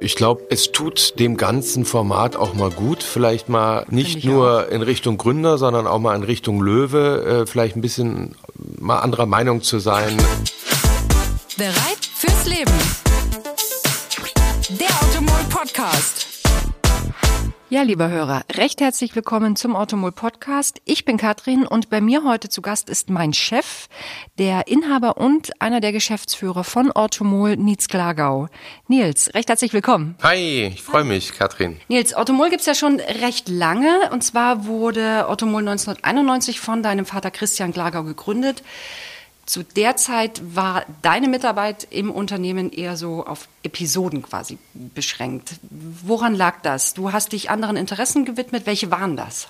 Ich glaube, es tut dem ganzen Format auch mal gut, vielleicht mal nicht nur auch. in Richtung Gründer, sondern auch mal in Richtung Löwe, äh, vielleicht ein bisschen mal anderer Meinung zu sein. Bereit fürs Leben. Der Automol Podcast. Ja, lieber Hörer, recht herzlich willkommen zum Automol Podcast. Ich bin Katrin und bei mir heute zu Gast ist mein Chef, der Inhaber und einer der Geschäftsführer von Automol, Nils Glagau. Nils, recht herzlich willkommen. Hi, ich freue mich, Katrin. Nils, Automol gibt's ja schon recht lange und zwar wurde Automol 1991 von deinem Vater Christian Glagau gegründet. Zu der Zeit war deine Mitarbeit im Unternehmen eher so auf Episoden quasi beschränkt. Woran lag das? Du hast dich anderen Interessen gewidmet. Welche waren das?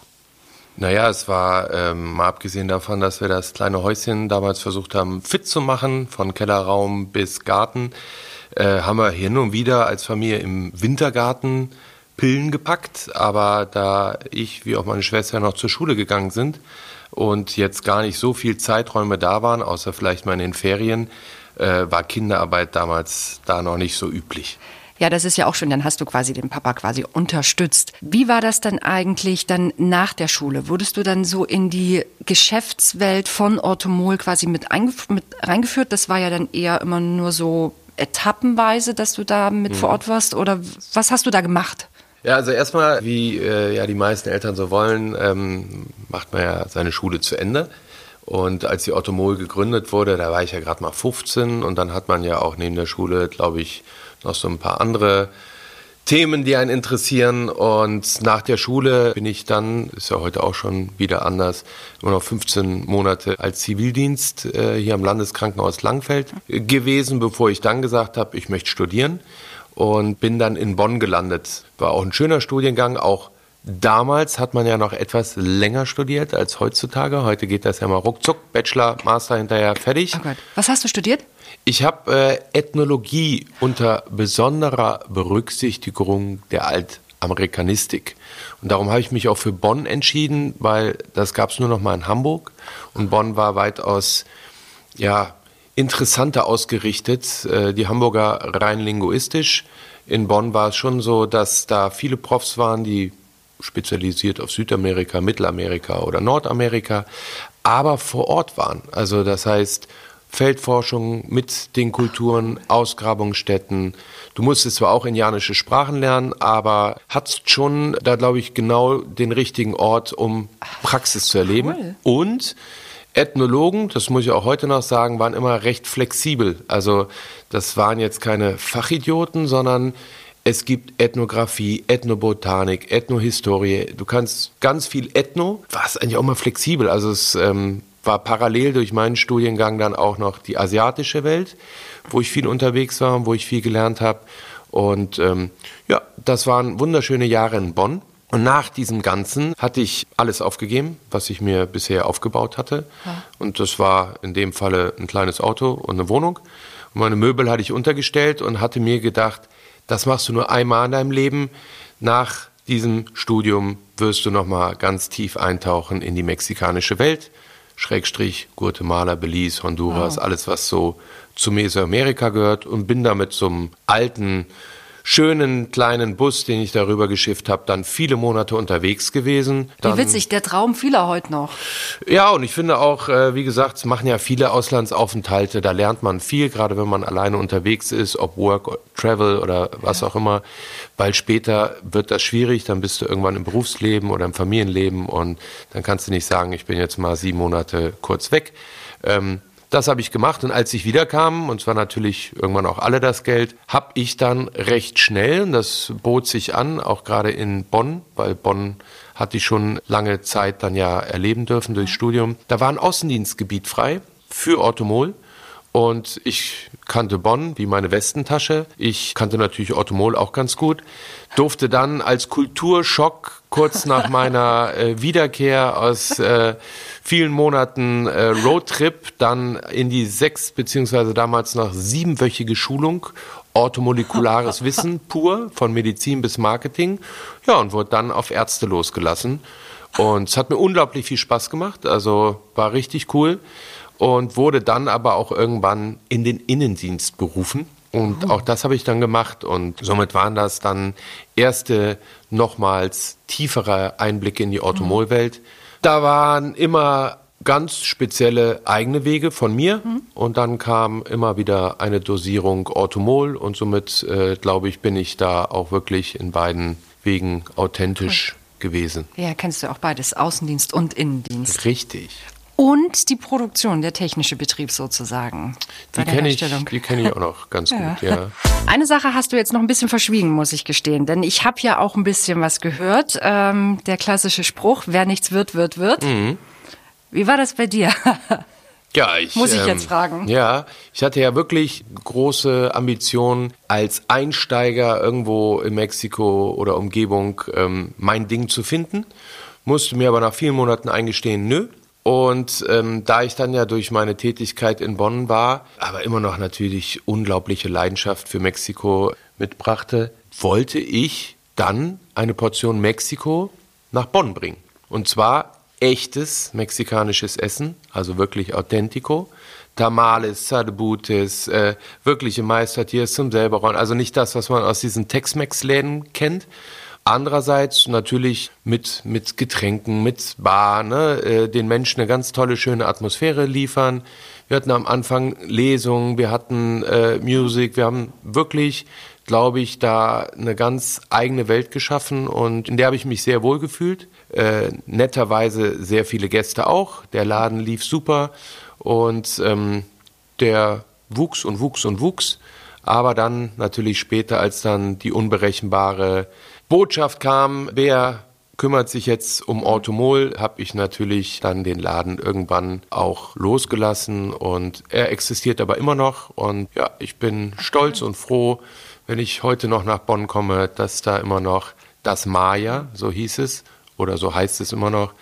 Naja, es war ähm, mal abgesehen davon, dass wir das kleine Häuschen damals versucht haben, fit zu machen, von Kellerraum bis Garten, äh, haben wir hin und wieder als Familie im Wintergarten Pillen gepackt. Aber da ich wie auch meine Schwester noch zur Schule gegangen sind, und jetzt gar nicht so viel Zeiträume da waren, außer vielleicht mal in den Ferien, äh, war Kinderarbeit damals da noch nicht so üblich. Ja, das ist ja auch schön, dann hast du quasi den Papa quasi unterstützt. Wie war das dann eigentlich dann nach der Schule? Wurdest du dann so in die Geschäftswelt von Orthomol quasi mit, mit reingeführt? Das war ja dann eher immer nur so etappenweise, dass du da mit mhm. vor Ort warst? Oder was hast du da gemacht? Ja, also erstmal, wie äh, ja die meisten Eltern so wollen, ähm, macht man ja seine Schule zu Ende. Und als die Automol gegründet wurde, da war ich ja gerade mal 15 und dann hat man ja auch neben der Schule, glaube ich, noch so ein paar andere Themen, die einen interessieren. Und nach der Schule bin ich dann, ist ja heute auch schon wieder anders, immer noch 15 Monate als Zivildienst äh, hier am Landeskrankenhaus Langfeld gewesen, bevor ich dann gesagt habe, ich möchte studieren und bin dann in Bonn gelandet. War auch ein schöner Studiengang, auch Damals hat man ja noch etwas länger studiert als heutzutage. Heute geht das ja mal ruckzuck, Bachelor, Master hinterher fertig. Oh Gott. Was hast du studiert? Ich habe äh, Ethnologie unter besonderer Berücksichtigung der Altamerikanistik. Und darum habe ich mich auch für Bonn entschieden, weil das gab es nur noch mal in Hamburg. Und Bonn war weitaus ja, interessanter ausgerichtet. Äh, die Hamburger rein linguistisch. In Bonn war es schon so, dass da viele Profs waren, die spezialisiert auf Südamerika, Mittelamerika oder Nordamerika, aber vor Ort waren. Also das heißt, Feldforschung mit den Kulturen, Ausgrabungsstätten. Du musstest zwar auch indianische Sprachen lernen, aber hattest schon da, glaube ich, genau den richtigen Ort, um Praxis zu erleben. Cool. Und Ethnologen, das muss ich auch heute noch sagen, waren immer recht flexibel. Also das waren jetzt keine Fachidioten, sondern es gibt Ethnographie, Ethnobotanik, Ethnohistorie. Du kannst ganz viel Ethno, war es eigentlich auch mal flexibel. Also es ähm, war parallel durch meinen Studiengang dann auch noch die asiatische Welt, wo ich viel unterwegs war, wo ich viel gelernt habe. Und ähm, ja, das waren wunderschöne Jahre in Bonn. Und nach diesem Ganzen hatte ich alles aufgegeben, was ich mir bisher aufgebaut hatte. Ja. Und das war in dem Falle ein kleines Auto und eine Wohnung. Und meine Möbel hatte ich untergestellt und hatte mir gedacht, das machst du nur einmal in deinem Leben. Nach diesem Studium wirst du nochmal ganz tief eintauchen in die mexikanische Welt. Schrägstrich Guatemala, Belize, Honduras, wow. alles was so zu Mesoamerika gehört und bin damit zum alten schönen kleinen Bus, den ich darüber geschifft habe, dann viele Monate unterwegs gewesen. Dann, wie witzig, der Traum vieler heute noch. Ja, und ich finde auch, äh, wie gesagt, es machen ja viele Auslandsaufenthalte, da lernt man viel, gerade wenn man alleine unterwegs ist, ob Work, Travel oder was ja. auch immer, weil später wird das schwierig, dann bist du irgendwann im Berufsleben oder im Familienleben und dann kannst du nicht sagen, ich bin jetzt mal sieben Monate kurz weg. Ähm, das habe ich gemacht und als ich wiederkam, und zwar natürlich irgendwann auch alle das Geld, habe ich dann recht schnell, und das bot sich an, auch gerade in Bonn, weil Bonn hatte ich schon lange Zeit dann ja erleben dürfen durchs Studium. Da war ein Außendienstgebiet frei für Automol. Und ich kannte Bonn wie meine Westentasche. Ich kannte natürlich Automol auch ganz gut. Durfte dann als Kulturschock kurz nach meiner äh, Wiederkehr aus äh, vielen Monaten äh, Roadtrip dann in die sechs beziehungsweise damals noch siebenwöchige Schulung orthomolekulares Wissen pur von Medizin bis Marketing. Ja, und wurde dann auf Ärzte losgelassen. Und es hat mir unglaublich viel Spaß gemacht. Also war richtig cool und wurde dann aber auch irgendwann in den Innendienst berufen. Und oh. auch das habe ich dann gemacht und somit waren das dann erste nochmals tiefere Einblicke in die Automolwelt. Da waren immer ganz spezielle eigene Wege von mir mhm. und dann kam immer wieder eine Dosierung Orthomol und somit äh, glaube ich bin ich da auch wirklich in beiden Wegen authentisch cool. gewesen. Ja, kennst du auch beides, Außendienst und Innendienst. Richtig. Und die Produktion, der technische Betrieb sozusagen. Die kenne ich, kenn ich auch noch ganz ja. gut, ja. Eine Sache hast du jetzt noch ein bisschen verschwiegen, muss ich gestehen. Denn ich habe ja auch ein bisschen was gehört. Ähm, der klassische Spruch, wer nichts wird, wird, wird. Mhm. Wie war das bei dir? Ja, ich, Muss ich ähm, jetzt fragen. Ja, ich hatte ja wirklich große Ambitionen, als Einsteiger irgendwo in Mexiko oder Umgebung ähm, mein Ding zu finden. Musste mir aber nach vielen Monaten eingestehen, nö. Und ähm, da ich dann ja durch meine Tätigkeit in Bonn war, aber immer noch natürlich unglaubliche Leidenschaft für Mexiko mitbrachte, wollte ich dann eine Portion Mexiko nach Bonn bringen. Und zwar echtes mexikanisches Essen, also wirklich Authentico. Tamales, Sadebutes, äh, wirkliche Meistertiers zum selber Also nicht das, was man aus diesen Tex-Mex-Läden kennt. Andererseits natürlich mit, mit Getränken, mit Bar, ne, äh, den Menschen eine ganz tolle, schöne Atmosphäre liefern. Wir hatten am Anfang Lesungen, wir hatten äh, Musik, wir haben wirklich, glaube ich, da eine ganz eigene Welt geschaffen und in der habe ich mich sehr wohl gefühlt. Äh, netterweise sehr viele Gäste auch. Der Laden lief super und ähm, der wuchs und wuchs und wuchs. Aber dann natürlich später, als dann die unberechenbare Botschaft kam, wer kümmert sich jetzt um Automol, habe ich natürlich dann den Laden irgendwann auch losgelassen. Und er existiert aber immer noch. Und ja, ich bin stolz und froh, wenn ich heute noch nach Bonn komme, dass da immer noch das Maya, so hieß es, oder so heißt es immer noch,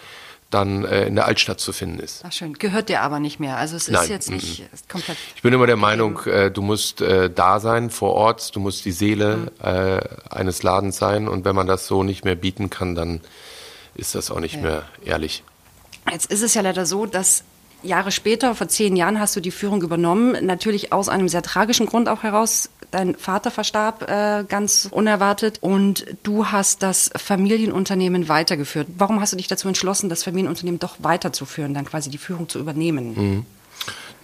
dann äh, in der Altstadt zu finden ist. Ach schön, gehört dir aber nicht mehr. Also es ist Nein, jetzt nicht m -m. komplett. Ich bin immer der Meinung, äh, du musst äh, da sein vor Ort, du musst die Seele mhm. äh, eines Ladens sein und wenn man das so nicht mehr bieten kann, dann ist das auch nicht ja. mehr ehrlich. Jetzt ist es ja leider so, dass Jahre später, vor zehn Jahren, hast du die Führung übernommen. Natürlich aus einem sehr tragischen Grund auch heraus dein Vater verstarb äh, ganz unerwartet und du hast das Familienunternehmen weitergeführt. Warum hast du dich dazu entschlossen, das Familienunternehmen doch weiterzuführen, dann quasi die Führung zu übernehmen? Mhm.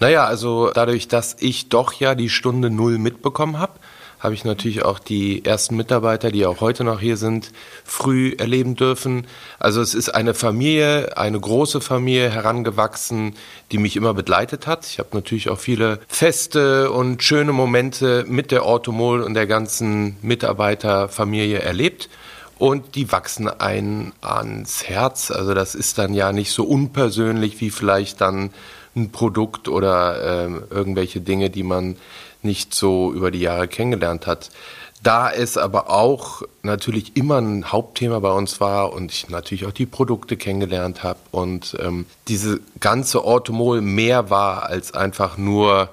Naja, also dadurch, dass ich doch ja die Stunde Null mitbekommen habe, habe ich natürlich auch die ersten Mitarbeiter, die auch heute noch hier sind, früh erleben dürfen. Also es ist eine Familie, eine große Familie herangewachsen, die mich immer begleitet hat. Ich habe natürlich auch viele Feste und schöne Momente mit der Automol und der ganzen Mitarbeiterfamilie erlebt und die wachsen ein ans Herz. Also das ist dann ja nicht so unpersönlich wie vielleicht dann ein Produkt oder äh, irgendwelche Dinge, die man nicht so über die Jahre kennengelernt hat. Da es aber auch natürlich immer ein Hauptthema bei uns war und ich natürlich auch die Produkte kennengelernt habe und ähm, diese ganze Automol mehr war als einfach nur,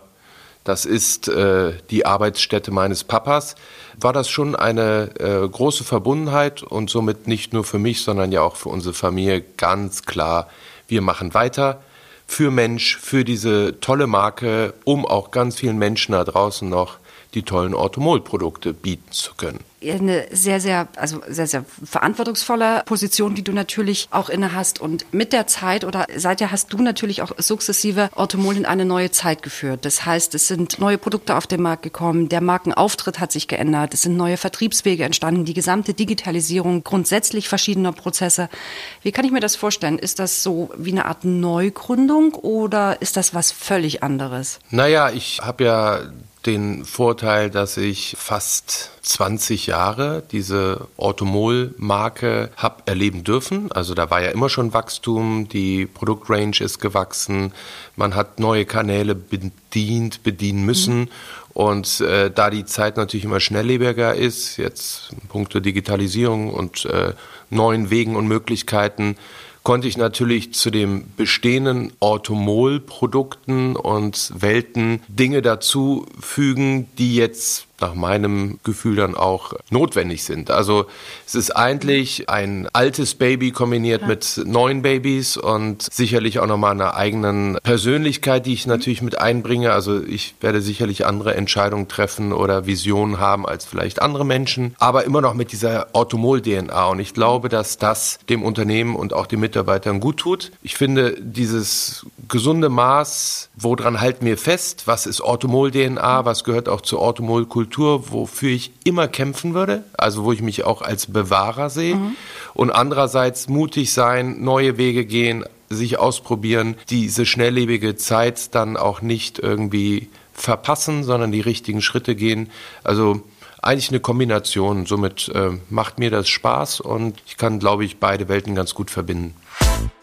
das ist äh, die Arbeitsstätte meines Papas, war das schon eine äh, große Verbundenheit und somit nicht nur für mich, sondern ja auch für unsere Familie ganz klar, wir machen weiter für Mensch, für diese tolle Marke, um auch ganz vielen Menschen da draußen noch die tollen Automol-Produkte bieten zu können. Eine sehr, sehr, also sehr, sehr verantwortungsvolle Position, die du natürlich auch inne hast. Und mit der Zeit oder seither hast du natürlich auch sukzessive Automol in eine neue Zeit geführt. Das heißt, es sind neue Produkte auf den Markt gekommen, der Markenauftritt hat sich geändert, es sind neue Vertriebswege entstanden, die gesamte Digitalisierung grundsätzlich verschiedener Prozesse. Wie kann ich mir das vorstellen? Ist das so wie eine Art Neugründung oder ist das was völlig anderes? Naja, ich habe ja den Vorteil, dass ich fast 20 Jahre diese Automol-Marke habe erleben dürfen. Also da war ja immer schon Wachstum, die Produktrange ist gewachsen, man hat neue Kanäle bedient, bedienen müssen. Mhm. Und äh, da die Zeit natürlich immer schnelllebiger ist, jetzt in puncto Digitalisierung und äh, neuen Wegen und Möglichkeiten, konnte ich natürlich zu den bestehenden Automol-Produkten und Welten Dinge dazu fügen, die jetzt nach meinem Gefühl dann auch notwendig sind. Also es ist eigentlich ein altes Baby kombiniert ja. mit neuen Babys und sicherlich auch nochmal einer eigenen Persönlichkeit, die ich natürlich mit einbringe. Also ich werde sicherlich andere Entscheidungen treffen oder Visionen haben als vielleicht andere Menschen, aber immer noch mit dieser Automol-DNA. Und ich glaube, dass das dem Unternehmen und auch den Mitarbeitern gut tut. Ich finde dieses gesunde Maß, woran halten wir fest, was ist Automol-DNA, was gehört auch zur Automol-Kultur, wofür ich immer kämpfen würde, also wo ich mich auch als Bewahrer sehe. Mhm. Und andererseits mutig sein, neue Wege gehen, sich ausprobieren, diese schnelllebige Zeit dann auch nicht irgendwie verpassen, sondern die richtigen Schritte gehen. Also eigentlich eine Kombination. Somit äh, macht mir das Spaß und ich kann, glaube ich, beide Welten ganz gut verbinden.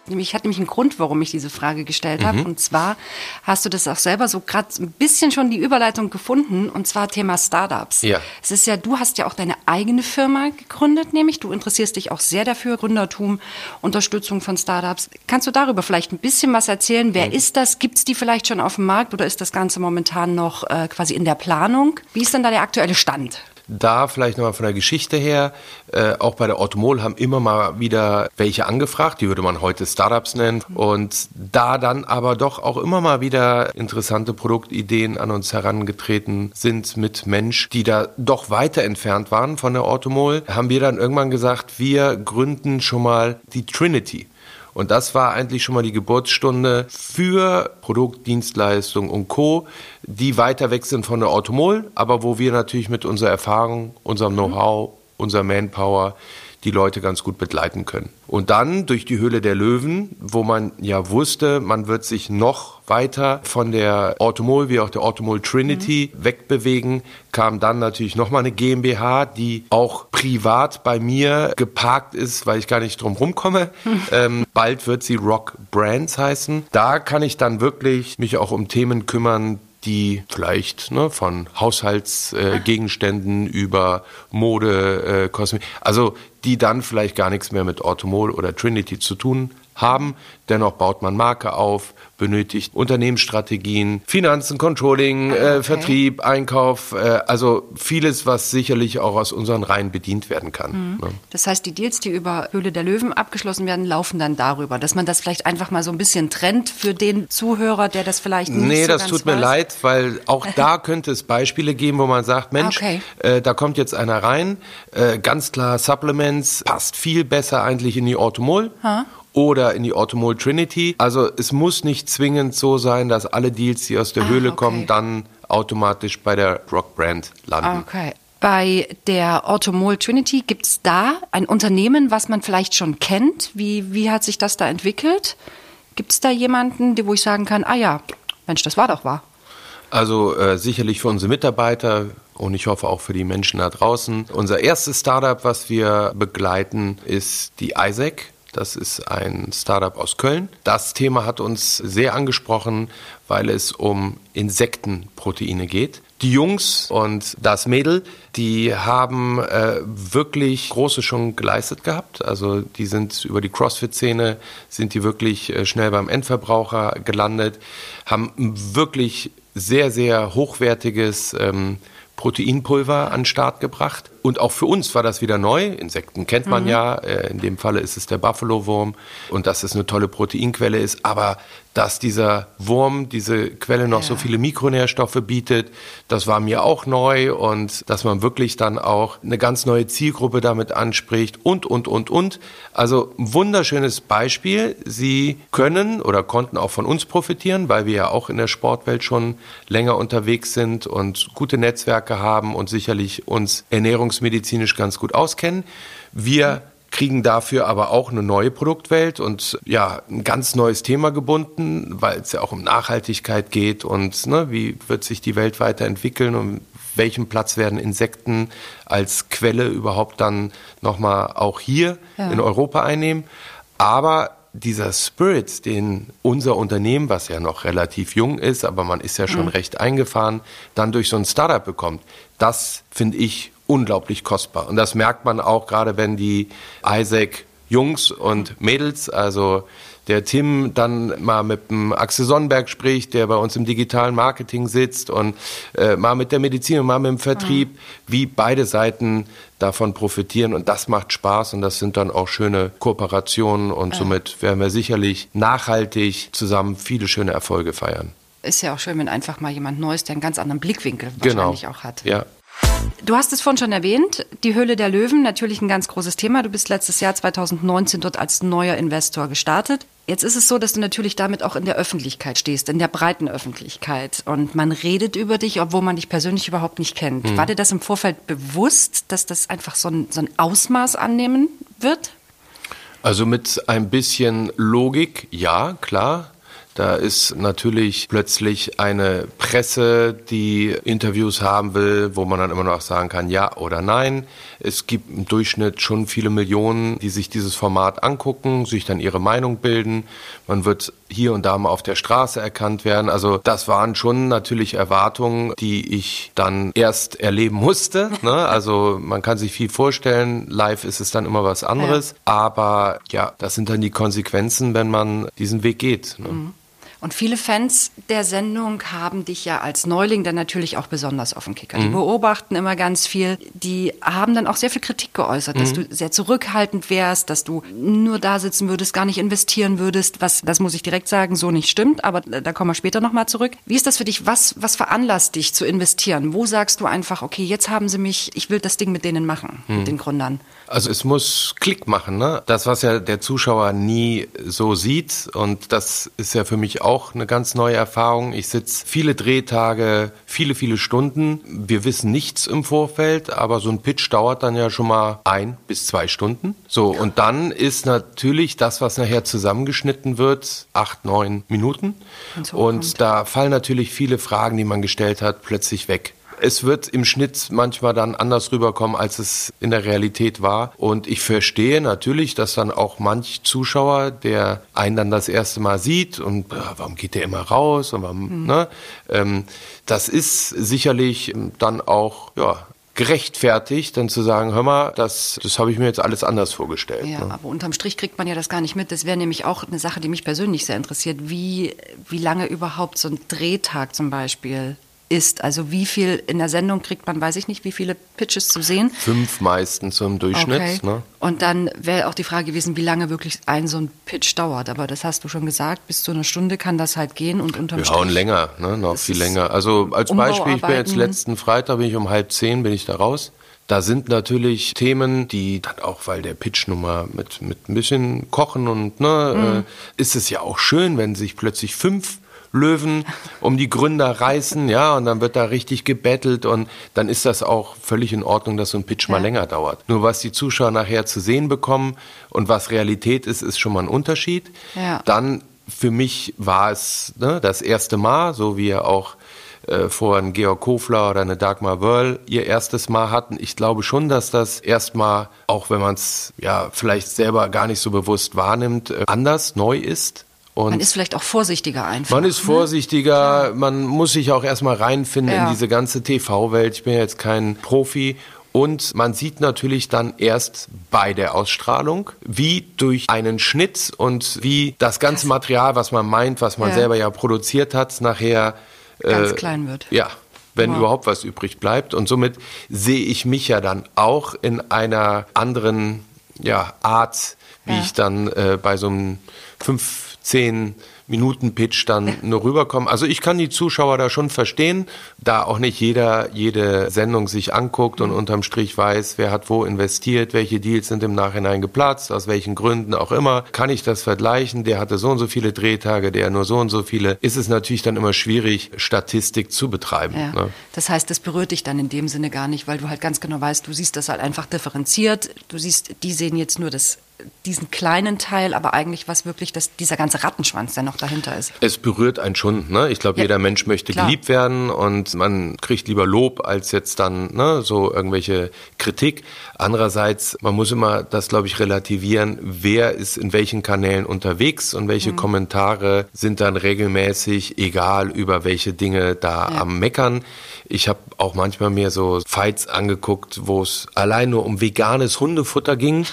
Ich hatte nämlich einen Grund, warum ich diese Frage gestellt habe. Mhm. Und zwar hast du das auch selber so gerade ein bisschen schon die Überleitung gefunden. Und zwar Thema Startups. Ja. Es ist ja, du hast ja auch deine eigene Firma gegründet, nämlich du interessierst dich auch sehr dafür, Gründertum, Unterstützung von Startups. Kannst du darüber vielleicht ein bisschen was erzählen? Wer mhm. ist das? Gibt es die vielleicht schon auf dem Markt oder ist das Ganze momentan noch äh, quasi in der Planung? Wie ist denn da der aktuelle Stand? Da vielleicht nochmal von der Geschichte her, äh, auch bei der Automol haben immer mal wieder welche angefragt, die würde man heute Startups nennen. Und da dann aber doch auch immer mal wieder interessante Produktideen an uns herangetreten sind mit Mensch, die da doch weiter entfernt waren von der Automol, haben wir dann irgendwann gesagt, wir gründen schon mal die Trinity. Und das war eigentlich schon mal die Geburtsstunde für Produkt, Dienstleistung und Co., die weiter weg sind von der Automol, aber wo wir natürlich mit unserer Erfahrung, unserem Know-how, unserer Manpower die Leute ganz gut begleiten können. Und dann durch die Höhle der Löwen, wo man ja wusste, man wird sich noch weiter von der Automol wie auch der Automol Trinity mhm. wegbewegen, kam dann natürlich nochmal eine GmbH, die auch privat bei mir geparkt ist, weil ich gar nicht drum rumkomme. Ähm, bald wird sie Rock Brands heißen. Da kann ich dann wirklich mich auch um Themen kümmern, die vielleicht ne, von Haushaltsgegenständen äh, über Mode, äh, Kosmetik, also die dann vielleicht gar nichts mehr mit Automol oder Trinity zu tun haben. Dennoch baut man Marke auf, benötigt Unternehmensstrategien, Finanzen, Controlling, ah, äh, okay. äh, Vertrieb, Einkauf, äh, also vieles, was sicherlich auch aus unseren Reihen bedient werden kann. Mhm. Ne? Das heißt, die Deals, die über Höhle der Löwen abgeschlossen werden, laufen dann darüber, dass man das vielleicht einfach mal so ein bisschen trennt für den Zuhörer, der das vielleicht nicht Nee, so das tut weiß. mir leid, weil auch da könnte es Beispiele geben, wo man sagt, Mensch, okay. äh, da kommt jetzt einer rein, äh, ganz klar Supplements, passt viel besser eigentlich in die Automol. Ha? Oder in die Automol Trinity. Also es muss nicht zwingend so sein, dass alle Deals, die aus der ah, Höhle okay. kommen, dann automatisch bei der Rock Brand landen. Okay. Bei der Automol Trinity gibt es da ein Unternehmen, was man vielleicht schon kennt? Wie, wie hat sich das da entwickelt? Gibt es da jemanden, wo ich sagen kann, ah ja, Mensch, das war doch wahr? Also äh, sicherlich für unsere Mitarbeiter und ich hoffe auch für die Menschen da draußen. Unser erstes Startup, was wir begleiten, ist die Isaac. Das ist ein Startup aus Köln. Das Thema hat uns sehr angesprochen, weil es um Insektenproteine geht. Die Jungs und das Mädel, die haben äh, wirklich Großes schon geleistet gehabt. Also die sind über die CrossFit-Szene, sind die wirklich äh, schnell beim Endverbraucher gelandet, haben wirklich sehr, sehr hochwertiges ähm, Proteinpulver an den Start gebracht. Und auch für uns war das wieder neu. Insekten kennt man mhm. ja. Äh, in dem Falle ist es der Buffalo-Wurm. Und dass es eine tolle Proteinquelle ist. Aber dass dieser Wurm, diese Quelle noch ja. so viele Mikronährstoffe bietet, das war mir auch neu. Und dass man wirklich dann auch eine ganz neue Zielgruppe damit anspricht. Und, und, und, und. Also ein wunderschönes Beispiel. Sie können oder konnten auch von uns profitieren, weil wir ja auch in der Sportwelt schon länger unterwegs sind und gute Netzwerke haben und sicherlich uns Ernährungs ernährungsmedizinisch ganz gut auskennen. Wir kriegen dafür aber auch eine neue Produktwelt und ja, ein ganz neues Thema gebunden, weil es ja auch um Nachhaltigkeit geht und ne, wie wird sich die Welt weiterentwickeln und welchen Platz werden Insekten als Quelle überhaupt dann nochmal auch hier ja. in Europa einnehmen. Aber dieser Spirit, den unser Unternehmen, was ja noch relativ jung ist, aber man ist ja schon mhm. recht eingefahren, dann durch so ein Startup bekommt, das finde ich unglaublich kostbar. Und das merkt man auch gerade, wenn die Isaac Jungs und Mädels, also der Tim dann mal mit dem Axel Sonnenberg spricht, der bei uns im digitalen Marketing sitzt und äh, mal mit der Medizin und mal mit dem Vertrieb, mhm. wie beide Seiten davon profitieren und das macht Spaß und das sind dann auch schöne Kooperationen und ja. somit werden wir sicherlich nachhaltig zusammen viele schöne Erfolge feiern. Ist ja auch schön, wenn einfach mal jemand Neues, der einen ganz anderen Blickwinkel genau. wahrscheinlich auch hat. Ja. Du hast es vorhin schon erwähnt, die Höhle der Löwen, natürlich ein ganz großes Thema. Du bist letztes Jahr 2019 dort als neuer Investor gestartet. Jetzt ist es so, dass du natürlich damit auch in der Öffentlichkeit stehst, in der breiten Öffentlichkeit. Und man redet über dich, obwohl man dich persönlich überhaupt nicht kennt. Mhm. War dir das im Vorfeld bewusst, dass das einfach so ein, so ein Ausmaß annehmen wird? Also mit ein bisschen Logik, ja, klar. Da ist natürlich plötzlich eine Presse, die Interviews haben will, wo man dann immer noch sagen kann, ja oder nein. Es gibt im Durchschnitt schon viele Millionen, die sich dieses Format angucken, sich dann ihre Meinung bilden. Man wird hier und da mal auf der Straße erkannt werden. Also das waren schon natürlich Erwartungen, die ich dann erst erleben musste. Ne? Also man kann sich viel vorstellen. Live ist es dann immer was anderes. Ja. Aber ja, das sind dann die Konsequenzen, wenn man diesen Weg geht. Ne? Mhm. Und viele Fans der Sendung haben dich ja als Neuling dann natürlich auch besonders auf dem Kicker. Mhm. Die beobachten immer ganz viel. Die haben dann auch sehr viel Kritik geäußert, dass mhm. du sehr zurückhaltend wärst, dass du nur da sitzen würdest, gar nicht investieren würdest, was, das muss ich direkt sagen, so nicht stimmt, aber da kommen wir später nochmal zurück. Wie ist das für dich? Was, was veranlasst dich zu investieren? Wo sagst du einfach, okay, jetzt haben sie mich, ich will das Ding mit denen machen, mhm. mit den Gründern? Also es muss Klick machen, ne? Das, was ja der Zuschauer nie so sieht und das ist ja für mich auch eine ganz neue Erfahrung. Ich sitze viele Drehtage, viele, viele Stunden. Wir wissen nichts im Vorfeld, aber so ein Pitch dauert dann ja schon mal ein bis zwei Stunden. So, und dann ist natürlich das, was nachher zusammengeschnitten wird, acht, neun Minuten. Und, so und da fallen natürlich viele Fragen, die man gestellt hat, plötzlich weg. Es wird im Schnitt manchmal dann anders rüberkommen, als es in der Realität war. Und ich verstehe natürlich, dass dann auch manch Zuschauer, der einen dann das erste Mal sieht und äh, warum geht der immer raus und warum, mhm. ne? Ähm, das ist sicherlich dann auch, ja, gerechtfertigt, dann zu sagen, hör mal, das, das habe ich mir jetzt alles anders vorgestellt. Ja, ne? aber unterm Strich kriegt man ja das gar nicht mit. Das wäre nämlich auch eine Sache, die mich persönlich sehr interessiert. Wie, wie lange überhaupt so ein Drehtag zum Beispiel ist. Also wie viel in der Sendung kriegt man, weiß ich nicht, wie viele Pitches zu sehen. Fünf meistens im Durchschnitt. Okay. Ne? Und dann wäre auch die Frage gewesen, wie lange wirklich ein so ein Pitch dauert. Aber das hast du schon gesagt, bis zu einer Stunde kann das halt gehen und unterm Wir hauen länger, ne? noch viel länger. Also als Beispiel, ich bin jetzt letzten Freitag, bin ich um halb zehn, bin ich da raus. Da sind natürlich Themen, die dann auch, weil der Pitch nun mal mit, mit ein bisschen Kochen und ne, mhm. äh, ist es ja auch schön, wenn sich plötzlich fünf Löwen um die Gründer reißen, ja, und dann wird da richtig gebettelt und dann ist das auch völlig in Ordnung, dass so ein Pitch mal länger dauert. Nur was die Zuschauer nachher zu sehen bekommen und was Realität ist, ist schon mal ein Unterschied. Ja. Dann für mich war es ne, das erste Mal, so wie auch äh, vor ein Georg Kofler oder eine Dagmar Wörl ihr erstes Mal hatten. Ich glaube schon, dass das erstmal, auch wenn man es ja vielleicht selber gar nicht so bewusst wahrnimmt, äh, anders, neu ist. Und man ist vielleicht auch vorsichtiger einfach. Man ist ne? vorsichtiger, ne? man muss sich auch erstmal reinfinden ja. in diese ganze TV-Welt. Ich bin ja jetzt kein Profi. Und man sieht natürlich dann erst bei der Ausstrahlung, wie durch einen Schnitt und wie das ganze Material, was man meint, was man ja. selber ja produziert hat, nachher ganz äh, klein wird. Ja, wenn wow. überhaupt was übrig bleibt. Und somit sehe ich mich ja dann auch in einer anderen ja, Art, wie ja. ich dann äh, bei so einem fünf zehn Minuten Pitch dann nur rüberkommen. Also ich kann die Zuschauer da schon verstehen, da auch nicht jeder jede Sendung sich anguckt und unterm Strich weiß, wer hat wo investiert, welche Deals sind im Nachhinein geplatzt, aus welchen Gründen auch immer. Kann ich das vergleichen? Der hatte so und so viele Drehtage, der nur so und so viele. Ist es natürlich dann immer schwierig, Statistik zu betreiben. Ja. Ne? Das heißt, das berührt dich dann in dem Sinne gar nicht, weil du halt ganz genau weißt, du siehst das halt einfach differenziert. Du siehst, die sehen jetzt nur das diesen kleinen Teil, aber eigentlich was wirklich das, dieser ganze Rattenschwanz, der noch dahinter ist. Es berührt einen schon. Ne? Ich glaube, ja, jeder Mensch möchte klar. geliebt werden und man kriegt lieber Lob als jetzt dann ne, so irgendwelche Kritik. Andererseits, man muss immer das, glaube ich, relativieren, wer ist in welchen Kanälen unterwegs und welche mhm. Kommentare sind dann regelmäßig, egal über welche Dinge da ja. am Meckern. Ich habe auch manchmal mir so Fights angeguckt, wo es allein nur um veganes Hundefutter ging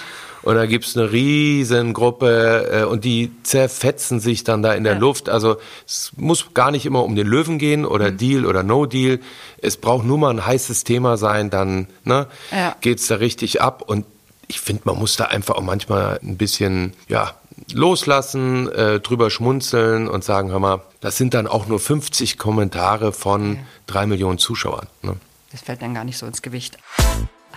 und da gibt's eine riesen Gruppe äh, und die zerfetzen sich dann da in der ja. Luft. Also es muss gar nicht immer um den Löwen gehen oder mhm. Deal oder No Deal. Es braucht nur mal ein heißes Thema sein, dann ne, ja. geht's da richtig ab und ich finde, man muss da einfach auch manchmal ein bisschen, ja, loslassen, äh, drüber schmunzeln und sagen, hör mal, das sind dann auch nur 50 Kommentare von drei Millionen Zuschauern. Ne? Das fällt dann gar nicht so ins Gewicht.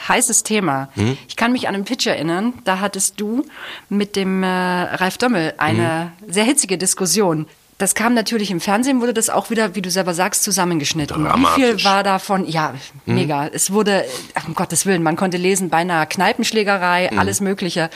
Heißes Thema. Hm? Ich kann mich an einen Pitch erinnern, da hattest du mit dem äh, Ralf Dömmel eine hm? sehr hitzige Diskussion. Das kam natürlich im Fernsehen, wurde das auch wieder, wie du selber sagst, zusammengeschnitten. Wie viel war davon? Ja, hm? mega. Es wurde, um Gottes Willen, man konnte lesen, beinahe Kneipenschlägerei, hm. alles Mögliche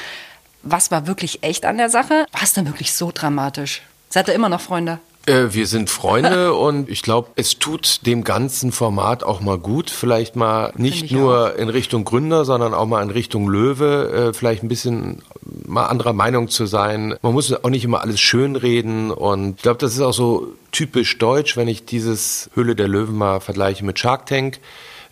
was war wirklich echt an der Sache? War es denn wirklich so dramatisch? Seid ihr immer noch Freunde? Äh, wir sind Freunde und ich glaube, es tut dem ganzen Format auch mal gut, vielleicht mal nicht nur auch. in Richtung Gründer, sondern auch mal in Richtung Löwe, äh, vielleicht ein bisschen mal anderer Meinung zu sein. Man muss auch nicht immer alles schönreden und ich glaube, das ist auch so typisch deutsch, wenn ich dieses Höhle der Löwen mal vergleiche mit Shark Tank.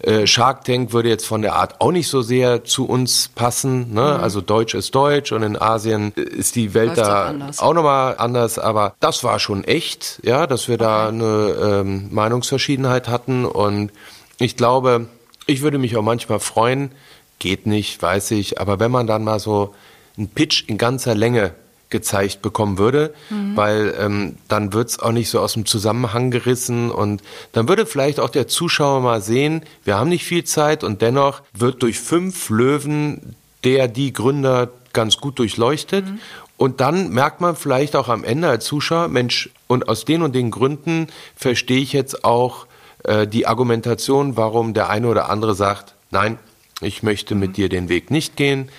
Äh, Shark Tank würde jetzt von der Art auch nicht so sehr zu uns passen. Ne? Mhm. Also Deutsch ist Deutsch und in Asien ist die Welt Läuft da auch, nochmal anders. Aber das war schon echt, ja, dass wir okay. da eine ähm, Meinungsverschiedenheit hatten. Und ich glaube, ich würde mich auch manchmal freuen, geht nicht, weiß ich, aber wenn man dann mal so einen Pitch in ganzer Länge gezeigt bekommen würde, mhm. weil ähm, dann wird's auch nicht so aus dem Zusammenhang gerissen und dann würde vielleicht auch der Zuschauer mal sehen, wir haben nicht viel Zeit und dennoch wird durch fünf Löwen der, die Gründer ganz gut durchleuchtet mhm. und dann merkt man vielleicht auch am Ende als Zuschauer, Mensch, und aus den und den Gründen verstehe ich jetzt auch äh, die Argumentation, warum der eine oder andere sagt, nein, ich möchte mit mhm. dir den Weg nicht gehen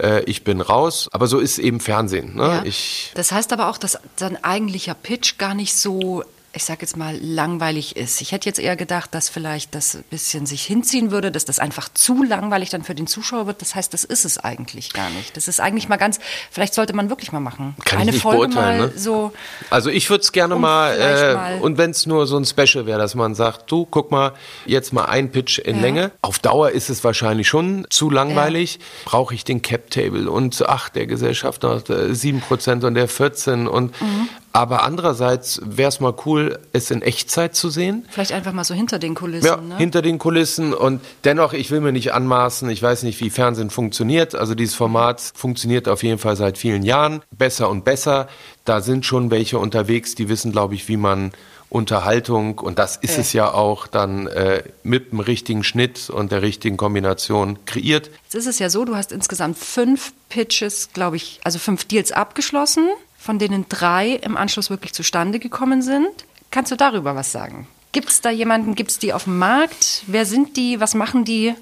äh, ich bin raus. Aber so ist eben Fernsehen. Ne? Ja. Ich das heißt aber auch, dass sein eigentlicher Pitch gar nicht so ich sag jetzt mal, langweilig ist. Ich hätte jetzt eher gedacht, dass vielleicht das ein bisschen sich hinziehen würde, dass das einfach zu langweilig dann für den Zuschauer wird. Das heißt, das ist es eigentlich gar nicht. Das ist eigentlich mal ganz, vielleicht sollte man wirklich mal machen. Kann Eine ich nicht Folge mal ne? so. Also ich würde es gerne mal, äh, mal, und wenn es nur so ein Special wäre, dass man sagt, du, guck mal, jetzt mal ein Pitch in ja. Länge. Auf Dauer ist es wahrscheinlich schon zu langweilig. Ja. Brauche ich den Cap-Table und ach, der Gesellschaft noch 7% und der 14 und mhm. Aber andererseits wäre es mal cool, es in Echtzeit zu sehen. Vielleicht einfach mal so hinter den Kulissen. Ja, ne? hinter den Kulissen. Und dennoch, ich will mir nicht anmaßen, ich weiß nicht, wie Fernsehen funktioniert. Also dieses Format funktioniert auf jeden Fall seit vielen Jahren. Besser und besser. Da sind schon welche unterwegs, die wissen, glaube ich, wie man Unterhaltung, und das ist ja. es ja auch, dann äh, mit dem richtigen Schnitt und der richtigen Kombination kreiert. Jetzt ist es ja so, du hast insgesamt fünf Pitches, glaube ich, also fünf Deals abgeschlossen von denen drei im Anschluss wirklich zustande gekommen sind. Kannst du darüber was sagen? Gibt es da jemanden, gibt es die auf dem Markt? Wer sind die? Was machen die?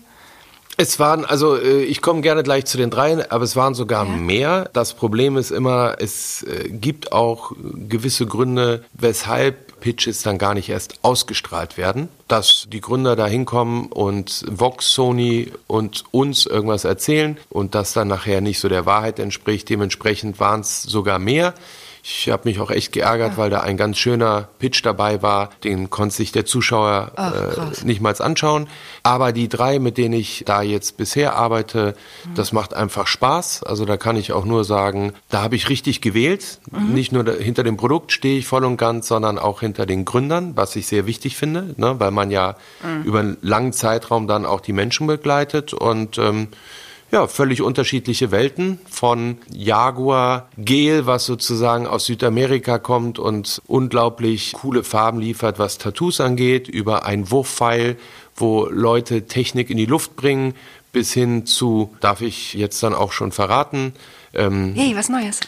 Es waren, also äh, ich komme gerne gleich zu den dreien, aber es waren sogar ja. mehr. Das Problem ist immer, es äh, gibt auch gewisse Gründe, weshalb Pitches dann gar nicht erst ausgestrahlt werden, dass die Gründer da hinkommen und Vox, Sony und uns irgendwas erzählen und das dann nachher nicht so der Wahrheit entspricht. Dementsprechend waren es sogar mehr. Ich habe mich auch echt geärgert, weil da ein ganz schöner Pitch dabei war. Den konnte sich der Zuschauer Ach, äh, nicht mal anschauen. Aber die drei, mit denen ich da jetzt bisher arbeite, mhm. das macht einfach Spaß. Also da kann ich auch nur sagen, da habe ich richtig gewählt. Mhm. Nicht nur da, hinter dem Produkt stehe ich voll und ganz, sondern auch hinter den Gründern, was ich sehr wichtig finde, ne? weil man ja mhm. über einen langen Zeitraum dann auch die Menschen begleitet und ähm, ja, völlig unterschiedliche Welten von Jaguar Gel, was sozusagen aus Südamerika kommt und unglaublich coole Farben liefert, was Tattoos angeht, über ein Wurfpfeil, wo Leute Technik in die Luft bringen, bis hin zu, darf ich jetzt dann auch schon verraten, ähm, hey, was Neues.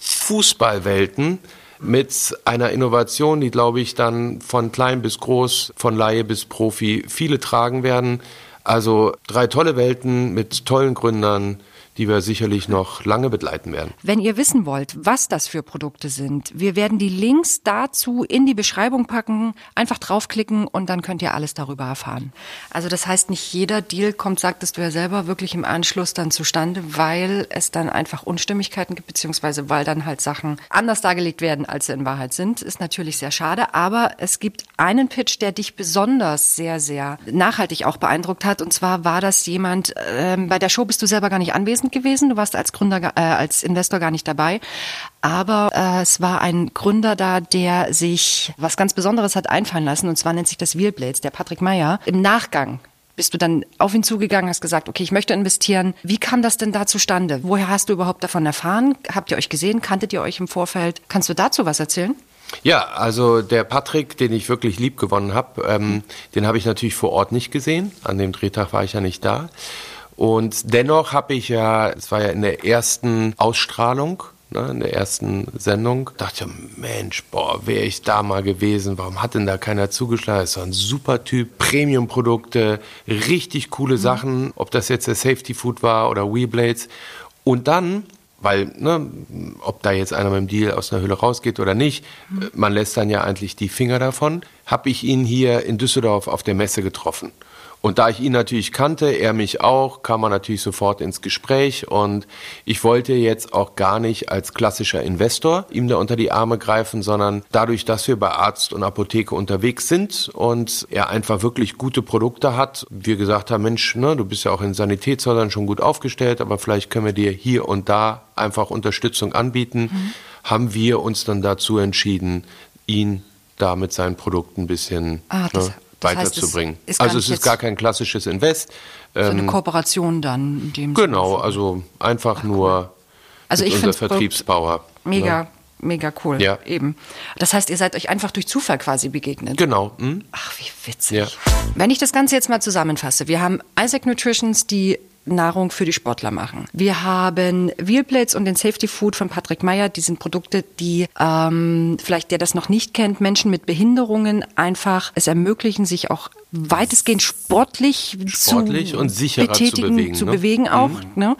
Fußballwelten mit einer Innovation, die, glaube ich, dann von klein bis groß, von Laie bis Profi viele tragen werden. Also drei tolle Welten mit tollen Gründern, die wir sicherlich noch lange begleiten werden. Wenn ihr wissen wollt, was das für Produkte sind, wir werden die Links dazu in die Beschreibung packen. Einfach draufklicken und dann könnt ihr alles darüber erfahren. Also das heißt, nicht jeder Deal kommt, sagtest du ja selber, wirklich im Anschluss dann zustande, weil es dann einfach Unstimmigkeiten gibt, beziehungsweise weil dann halt Sachen anders dargelegt werden, als sie in Wahrheit sind. Ist natürlich sehr schade, aber es gibt einen Pitch, der dich besonders sehr, sehr nachhaltig auch beeindruckt hat. Und zwar war das jemand, ähm, bei der Show bist du selber gar nicht anwesend anwesend gewesen. Du warst als Gründer, äh, als Investor gar nicht dabei. Aber äh, es war ein Gründer da, der sich was ganz Besonderes hat einfallen lassen. Und zwar nennt sich das Wheelblades, der Patrick Meyer. Im Nachgang bist du dann auf ihn zugegangen, hast gesagt, okay, ich möchte investieren. Wie kam das denn da zustande? Woher hast du überhaupt davon erfahren? Habt ihr euch gesehen? Kanntet ihr euch im Vorfeld? Kannst du dazu was erzählen? Ja, also der Patrick, den ich wirklich lieb gewonnen habe, ähm, den habe ich natürlich vor Ort nicht gesehen. An dem Drehtag war ich ja nicht da. Und dennoch habe ich ja, es war ja in der ersten Ausstrahlung, ne, in der ersten Sendung, dachte ich, Mensch, boah, wäre ich da mal gewesen, warum hat denn da keiner zugeschlagen? Das war ein super Typ, Premium-Produkte, richtig coole mhm. Sachen, ob das jetzt der Safety Food war oder Weblades. Und dann weil, ne, ob da jetzt einer mit dem Deal aus einer Hülle rausgeht oder nicht, mhm. man lässt dann ja eigentlich die Finger davon, habe ich ihn hier in Düsseldorf auf der Messe getroffen. Und da ich ihn natürlich kannte, er mich auch, kam man natürlich sofort ins Gespräch und ich wollte jetzt auch gar nicht als klassischer Investor ihm da unter die Arme greifen, sondern dadurch, dass wir bei Arzt und Apotheke unterwegs sind und er einfach wirklich gute Produkte hat, wir gesagt haben, Mensch, ne, du bist ja auch in Sanitätshäusern schon gut aufgestellt, aber vielleicht können wir dir hier und da einfach Unterstützung anbieten, mhm. haben wir uns dann dazu entschieden, ihn da mit seinen Produkten ein bisschen ah, ne, weiterzubringen. Heißt, es also es ist gar kein klassisches Invest. So eine ähm, Kooperation dann in dem Genau, also einfach Ach, nur also ich unser Vertriebsbauer. Mega, ne? mega cool. Ja. Eben. Das heißt, ihr seid euch einfach durch Zufall quasi begegnet. Genau. Hm? Ach, wie witzig. Ja. Wenn ich das Ganze jetzt mal zusammenfasse, wir haben Isaac Nutritions, die Nahrung für die Sportler machen. Wir haben Wheelplates und den Safety Food von Patrick Meyer. Die sind Produkte, die ähm, vielleicht der das noch nicht kennt, Menschen mit Behinderungen einfach es ermöglichen, sich auch weitestgehend sportlich, sportlich zu und sicherer betätigen, zu bewegen, zu ne? bewegen auch. Mhm. Ne?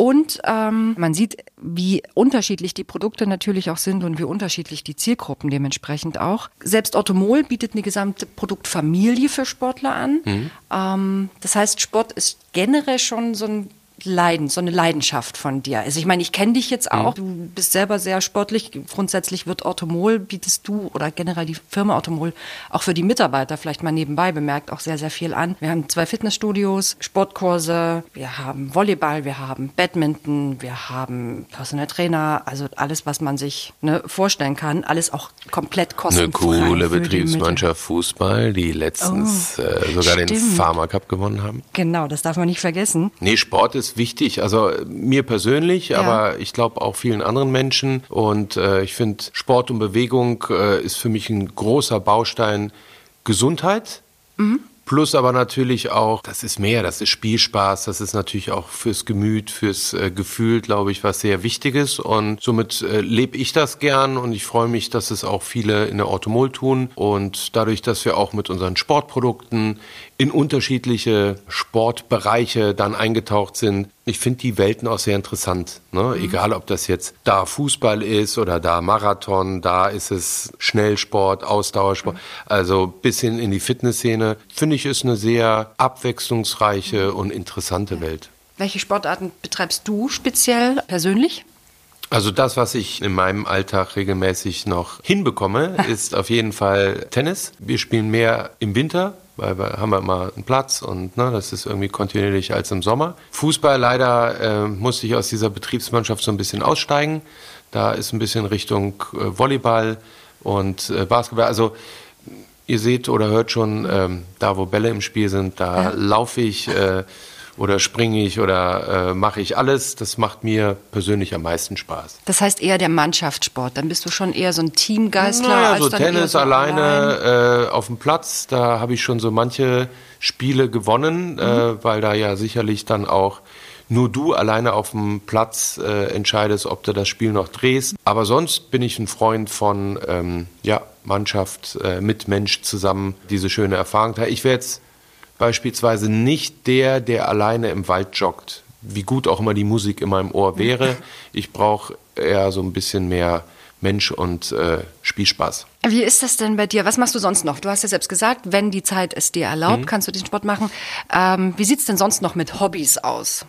Und ähm, man sieht, wie unterschiedlich die Produkte natürlich auch sind und wie unterschiedlich die Zielgruppen dementsprechend auch. Selbst Automol bietet eine gesamte Produktfamilie für Sportler an. Mhm. Ähm, das heißt, Sport ist generell schon so ein Leiden, so eine Leidenschaft von dir. Also ich meine, ich kenne dich jetzt auch, mhm. du bist selber sehr sportlich. Grundsätzlich wird Automol, bietest du oder generell die Firma Automol auch für die Mitarbeiter vielleicht mal nebenbei bemerkt auch sehr, sehr viel an. Wir haben zwei Fitnessstudios, Sportkurse, wir haben Volleyball, wir haben Badminton, wir haben Personal Trainer, also alles, was man sich ne, vorstellen kann, alles auch komplett kostenfrei. Eine coole Betriebsmannschaft Fußball, die letztens oh, äh, sogar stimmt. den Pharma Cup gewonnen haben. Genau, das darf man nicht vergessen. Nee, Sport ist wichtig. Also mir persönlich, ja. aber ich glaube auch vielen anderen Menschen. Und äh, ich finde, Sport und Bewegung äh, ist für mich ein großer Baustein Gesundheit. Mhm. Plus aber natürlich auch, das ist mehr, das ist Spielspaß, das ist natürlich auch fürs Gemüt, fürs äh, Gefühl, glaube ich, was sehr Wichtiges. Und somit äh, lebe ich das gern und ich freue mich, dass es auch viele in der Automol tun. Und dadurch, dass wir auch mit unseren Sportprodukten in unterschiedliche Sportbereiche dann eingetaucht sind. Ich finde die Welten auch sehr interessant. Ne? Mhm. Egal, ob das jetzt da Fußball ist oder da Marathon, da ist es Schnellsport, Ausdauersport, mhm. also bis hin in die Fitnessszene. Finde ich, ist eine sehr abwechslungsreiche und interessante Welt. Welche Sportarten betreibst du speziell persönlich? Also das, was ich in meinem Alltag regelmäßig noch hinbekomme, ist auf jeden Fall Tennis. Wir spielen mehr im Winter, weil wir haben wir immer einen Platz und ne, das ist irgendwie kontinuierlich als im Sommer. Fußball leider äh, musste ich aus dieser Betriebsmannschaft so ein bisschen aussteigen. Da ist ein bisschen Richtung äh, Volleyball und äh, Basketball. Also ihr seht oder hört schon, ähm, da wo Bälle im Spiel sind, da ja. laufe ich äh, oder springe ich oder äh, mache ich alles. Das macht mir persönlich am meisten Spaß. Das heißt eher der Mannschaftssport. Dann bist du schon eher so ein Teamgeistler. Naja, als so Tennis so alleine allein. äh, auf dem Platz. Da habe ich schon so manche Spiele gewonnen, äh, mhm. äh, weil da ja sicherlich dann auch nur du alleine auf dem Platz äh, entscheidest, ob du das Spiel noch drehst. Aber sonst bin ich ein Freund von ähm, ja, Mannschaft, äh, mit Mensch zusammen diese schöne Erfahrung. Ich wäre jetzt beispielsweise nicht der, der alleine im Wald joggt. Wie gut auch immer die Musik in meinem Ohr wäre. Ich brauche eher so ein bisschen mehr Mensch und äh, Spielspaß. Wie ist das denn bei dir? Was machst du sonst noch? Du hast ja selbst gesagt, wenn die Zeit es dir erlaubt, mhm. kannst du den Sport machen. Ähm, wie sieht es denn sonst noch mit Hobbys aus?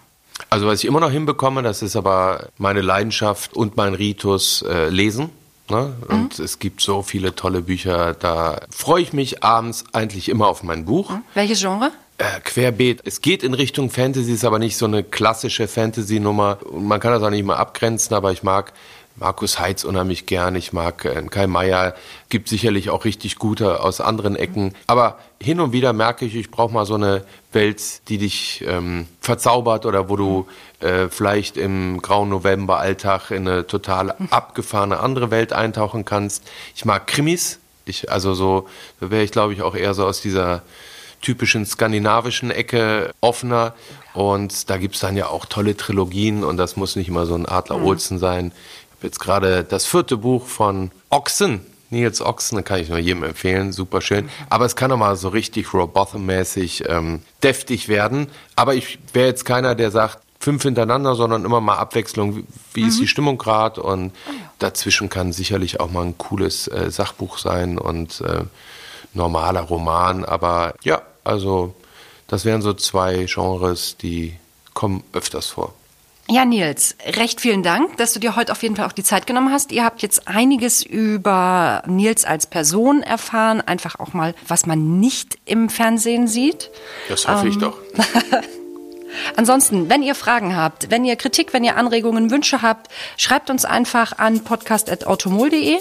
Also was ich immer noch hinbekomme, das ist aber meine Leidenschaft und mein Ritus, äh, lesen. Ne? Und mhm. es gibt so viele tolle Bücher, da freue ich mich abends eigentlich immer auf mein Buch. Mhm. Welches Genre? äh, querbeet. Es geht in Richtung Fantasy, ist aber nicht so eine klassische Fantasy-Nummer. Man kann das auch nicht mal abgrenzen, aber ich mag Markus Heitz unheimlich gern. Ich mag äh, Kai Meier. Gibt sicherlich auch richtig gute aus anderen Ecken. Aber hin und wieder merke ich, ich brauche mal so eine Welt, die dich ähm, verzaubert oder wo du äh, vielleicht im grauen November-Alltag in eine total abgefahrene andere Welt eintauchen kannst. Ich mag Krimis. Ich, also so, da wäre ich glaube ich auch eher so aus dieser typischen skandinavischen Ecke offener. Und da gibt es dann ja auch tolle Trilogien und das muss nicht immer so ein Adler mhm. Olsen sein. Habe jetzt gerade das vierte Buch von Ochsen, Nils Ochsen, kann ich nur jedem empfehlen, super schön. Aber es kann auch mal so richtig Robotham-mäßig ähm, deftig werden. Aber ich wäre jetzt keiner, der sagt, fünf hintereinander, sondern immer mal Abwechslung. Wie mhm. ist die Stimmung gerade? Und oh dazwischen kann sicherlich auch mal ein cooles äh, Sachbuch sein und äh, normaler Roman. Aber ja, also das wären so zwei Genres, die kommen öfters vor. Ja, Nils, recht vielen Dank, dass du dir heute auf jeden Fall auch die Zeit genommen hast. Ihr habt jetzt einiges über Nils als Person erfahren, einfach auch mal, was man nicht im Fernsehen sieht. Das hoffe ähm, ich doch. Ansonsten, wenn ihr Fragen habt, wenn ihr Kritik, wenn ihr Anregungen, Wünsche habt, schreibt uns einfach an podcast.automol.de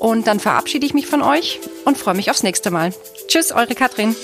und dann verabschiede ich mich von euch und freue mich aufs nächste Mal. Tschüss, eure Katrin.